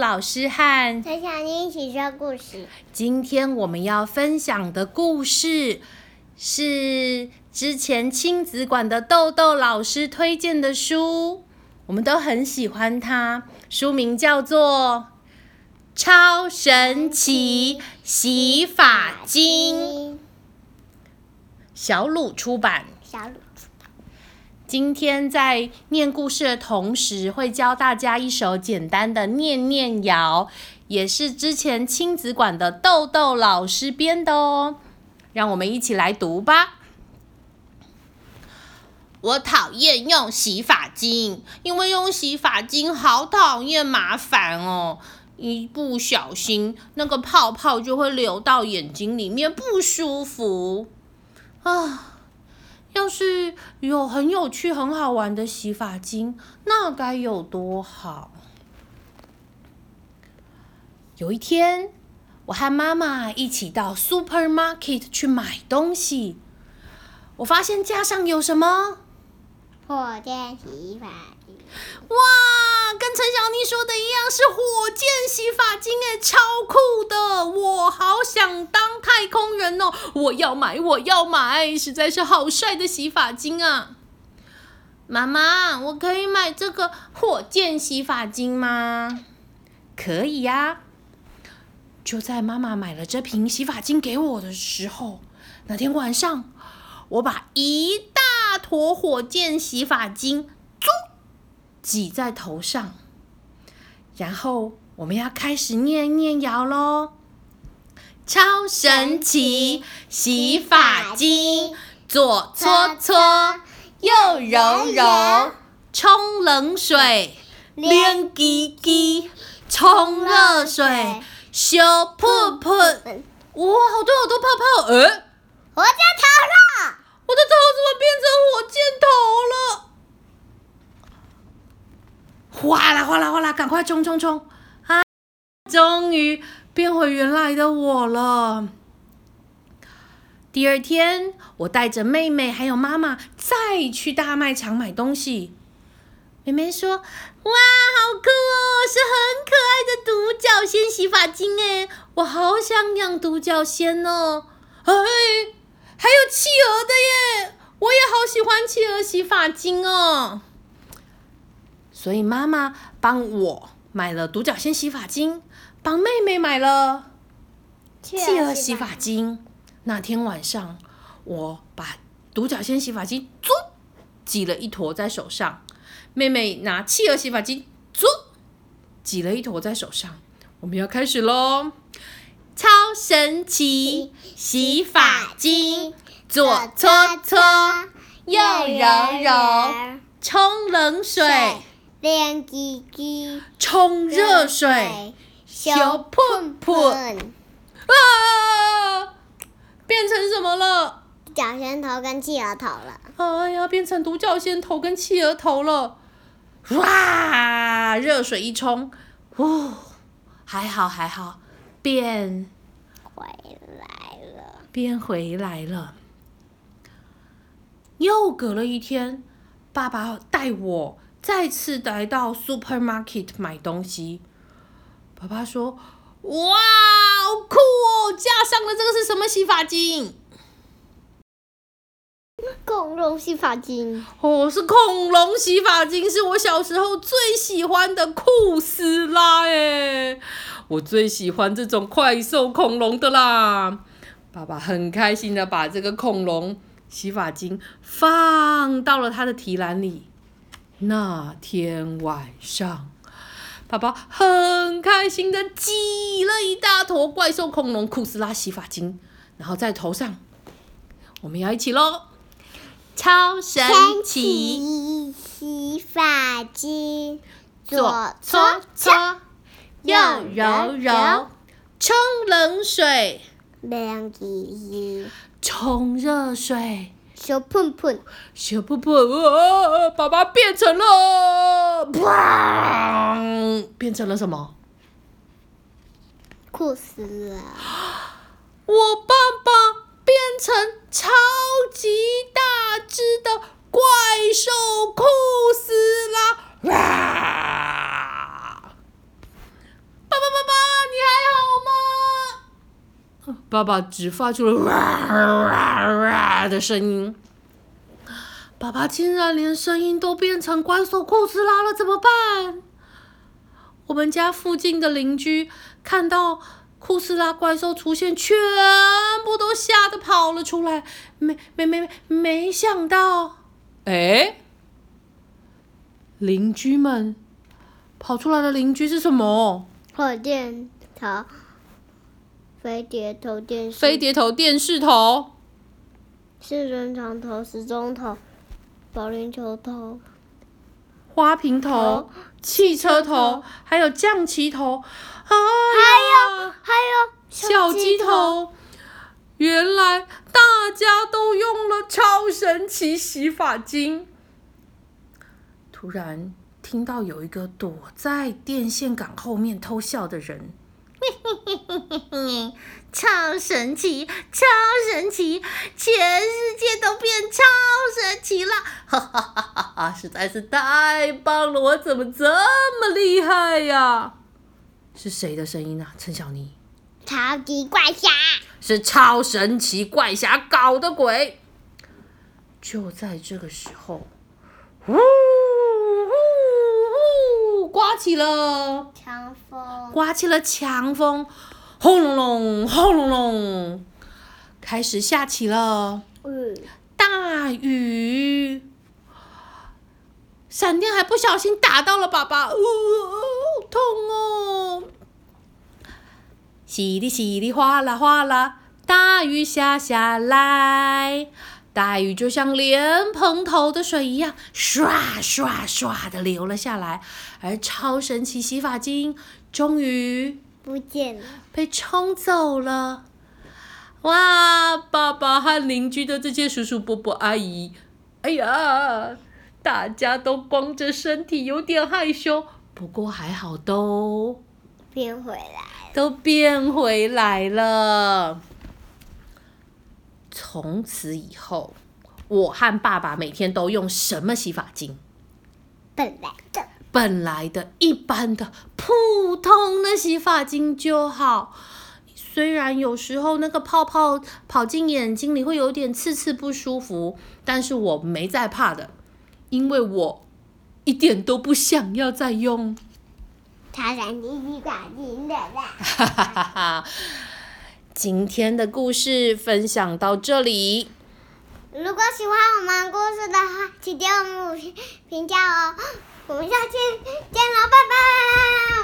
老师和陈小妮一起说故事。今天我们要分享的故事是之前亲子馆的豆豆老师推荐的书，我们都很喜欢它。书名叫做《超神奇洗发精》，小鲁出版。小鲁。今天在念故事的同时，会教大家一首简单的念念谣，也是之前亲子馆的豆豆老师编的哦。让我们一起来读吧。我讨厌用洗发精，因为用洗发精好讨厌麻烦哦，一不小心那个泡泡就会流到眼睛里面，不舒服啊。要是有很有趣、很好玩的洗发精，那该有多好！有一天，我和妈妈一起到 supermarket 去买东西，我发现架上有什么？火箭洗发精。哇，跟陈小妮说的一样，是火箭洗发精哎，超酷的！我好想当太空人哦！我要买，我要买，实在是好帅的洗发精啊！妈妈，我可以买这个火箭洗发精吗？可以呀！就在妈妈买了这瓶洗发精给我的时候，那天晚上，我把一大坨火箭洗发精。啾挤在头上，然后我们要开始念念谣喽。超神奇洗发精，左搓搓，右揉揉，冲冷水，凉叽叽，冲热水，修噗噗。哇，好多好多泡泡！呃，我在头了，我的头我怎么变成火箭头了？哗啦哗啦哗啦，赶快冲冲冲！啊，终于变回原来的我了。第二天，我带着妹妹还有妈妈再去大卖场买东西。妹妹说：“哇，好酷哦，是很可爱的独角仙洗发精哎，我好想养独角仙哦。”哎，还有企鹅的耶，我也好喜欢企鹅洗发精哦。所以妈妈帮我买了独角仙洗发精，帮妹妹买了企鹅洗发精。那天晚上，我把独角仙洗发精嘬挤了一坨在手上，妹妹拿企鹅洗发精嘬挤了一坨在手上。我们要开始喽！超神奇洗发精，左搓搓，右揉揉，冲冷水。凉叽叽，冲热水，小碰碰，啊！变成什么了？独角仙头跟企鹅头了。哎呀，变成独角仙头跟企鹅头了！哇！热水一冲，哦，还好还好，变回来了，变回来了。又隔了一天，爸爸带我。再次来到 supermarket 买东西，爸爸说：“哇，好酷哦！架上的这个是什么洗发精？恐龙洗发精。哦，是恐龙洗发精，是我小时候最喜欢的酷斯拉耶！我最喜欢这种快兽恐龙的啦。爸爸很开心的把这个恐龙洗发精放到了他的提篮里。”那天晚上，宝宝很开心的挤了一大坨怪兽恐龙库斯拉洗发精，然后在头上，我们要一起喽！超神奇洗发精，左搓搓，右揉揉，冲冷水，凉叽叽，冲热水。小喷喷，小喷喷，啊！爸爸变成了，砰！变成了什么？酷死了！我爸爸变成超级大只的怪兽酷死了！哇！爸爸只发出了哇哇哇的声音。爸爸竟然连声音都变成怪兽库斯拉了，怎么办？我们家附近的邻居看到库斯拉怪兽出现，全部都吓得跑了出来。没没没没想到，哎，邻居们跑出来的邻居是什么？火箭头，飞碟头电视，飞碟头、电视头、四人床头、时钟头、保龄球头、花瓶头头、汽车头头，还有象棋头，啊，还有还有小鸡头。原来大家都用了超神奇洗发精。突然听到有一个躲在电线杆后面偷笑的人，超神奇，超神奇，全世界都变超神奇了！哈哈哈哈哈！实在是太棒了，我怎么这么厉害呀？是谁的声音啊？陈小妮。超级怪侠，是超神奇怪侠搞的鬼。就在这个时候，呜呜呜，刮起了，刮起了强风，轰隆隆，轰隆隆，开始下起了，大雨。闪电还不小心打到了爸爸，哦，好痛哦！淅沥淅沥哗啦哗啦，大雨下下来，大雨就像莲蓬头的水一样，刷刷刷的流了下来，而超神奇洗发精终于不见了，被冲走了。哇！爸爸和邻居的这些叔叔伯伯阿姨，哎呀，大家都光着身体，有点害羞。不过还好都变回来，都变回来了。从此以后，我和爸爸每天都用什么洗发精？本来的，本来的一般的普通的洗发精就好。虽然有时候那个泡泡跑进眼睛里会有点刺刺不舒服，但是我没在怕的，因为我一点都不想要再用。超神奇洗发精的啦，哈哈哈哈！今天的故事分享到这里。如果喜欢我们故事的话，请给我们五星评价哦。我们下期见喽，拜拜。